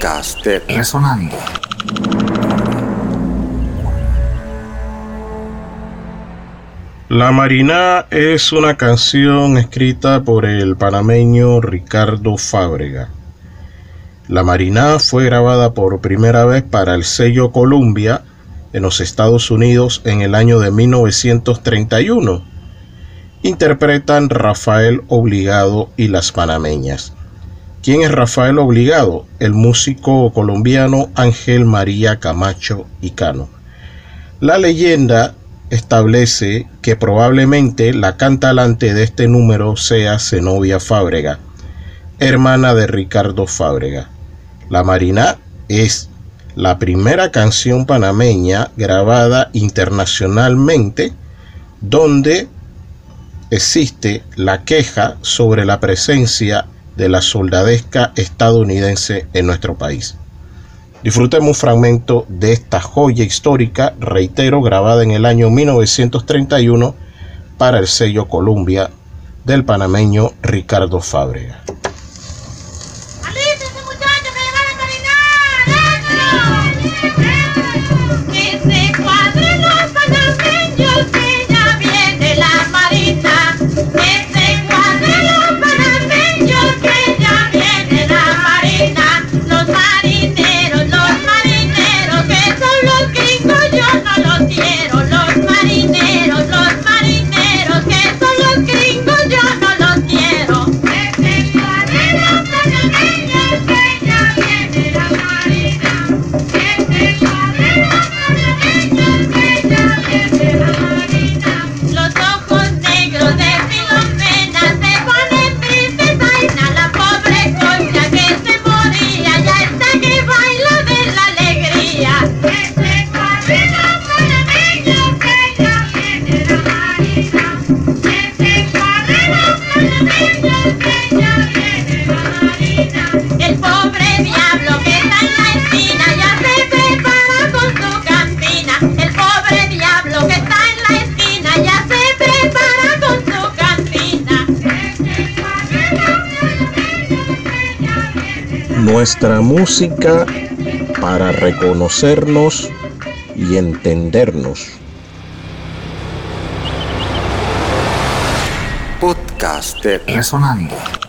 Podcast de Resonando. La Marina es una canción escrita por el panameño Ricardo Fábrega. La Marina fue grabada por primera vez para el sello Columbia en los Estados Unidos en el año de 1931. Interpretan Rafael Obligado y las Panameñas. ¿Quién es Rafael Obligado? El músico colombiano Ángel María Camacho y Cano. La leyenda establece que probablemente la cantalante de este número sea Zenobia Fábrega, hermana de Ricardo Fábrega. La Marina es la primera canción panameña grabada internacionalmente donde existe la queja sobre la presencia de la soldadesca estadounidense en nuestro país. Disfrutemos un fragmento de esta joya histórica, reitero, grabada en el año 1931 para el sello Columbia del panameño Ricardo Fábrega. Nuestra música para reconocernos y entendernos. Podcast de Resonando.